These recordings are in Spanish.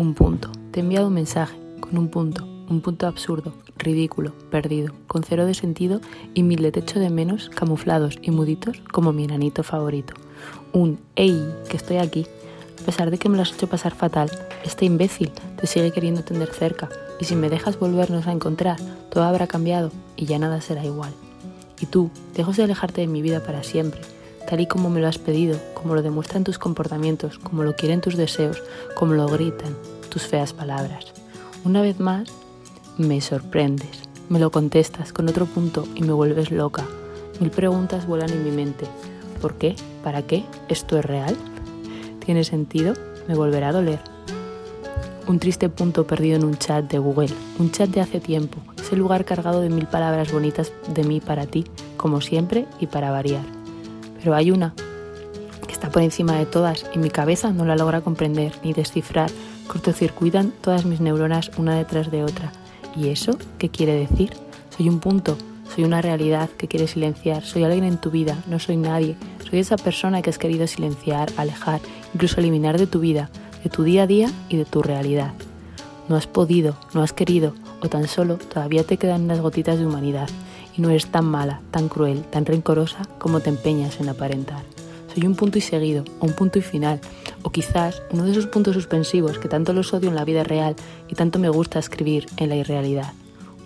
Un punto. Te he enviado un mensaje con un punto, un punto absurdo, ridículo, perdido, con cero de sentido y mil de techo de menos camuflados y muditos como mi enanito favorito. Un ¡Ey! que estoy aquí. A pesar de que me lo has hecho pasar fatal, este imbécil te sigue queriendo tener cerca y si me dejas volvernos a encontrar, todo habrá cambiado y ya nada será igual. Y tú, dejas de alejarte de mi vida para siempre, tal y como me lo has pedido, como lo demuestran tus comportamientos, como lo quieren tus deseos, como lo gritan tus feas palabras. Una vez más, me sorprendes, me lo contestas con otro punto y me vuelves loca. Mil preguntas vuelan en mi mente. ¿Por qué? ¿Para qué? ¿Esto es real? ¿Tiene sentido? Me volverá a doler. Un triste punto perdido en un chat de Google, un chat de hace tiempo, ese lugar cargado de mil palabras bonitas de mí para ti, como siempre y para variar. Pero hay una por encima de todas y mi cabeza no la logra comprender ni descifrar, cortocircuitan todas mis neuronas una detrás de otra. ¿Y eso qué quiere decir? Soy un punto, soy una realidad que quiere silenciar, soy alguien en tu vida, no soy nadie, soy esa persona que has querido silenciar, alejar, incluso eliminar de tu vida, de tu día a día y de tu realidad. No has podido, no has querido, o tan solo todavía te quedan unas gotitas de humanidad y no eres tan mala, tan cruel, tan rencorosa como te empeñas en aparentar. Soy un punto y seguido, o un punto y final, o quizás uno de esos puntos suspensivos que tanto los odio en la vida real y tanto me gusta escribir en la irrealidad.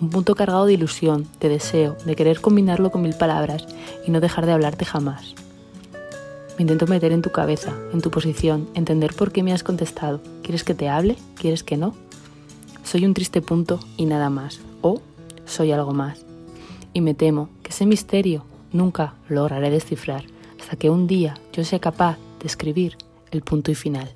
Un punto cargado de ilusión, de deseo, de querer combinarlo con mil palabras y no dejar de hablarte jamás. Me intento meter en tu cabeza, en tu posición, entender por qué me has contestado. ¿Quieres que te hable? ¿Quieres que no? Soy un triste punto y nada más. O soy algo más. Y me temo que ese misterio nunca lograré descifrar hasta que un día yo sea capaz de escribir el punto y final.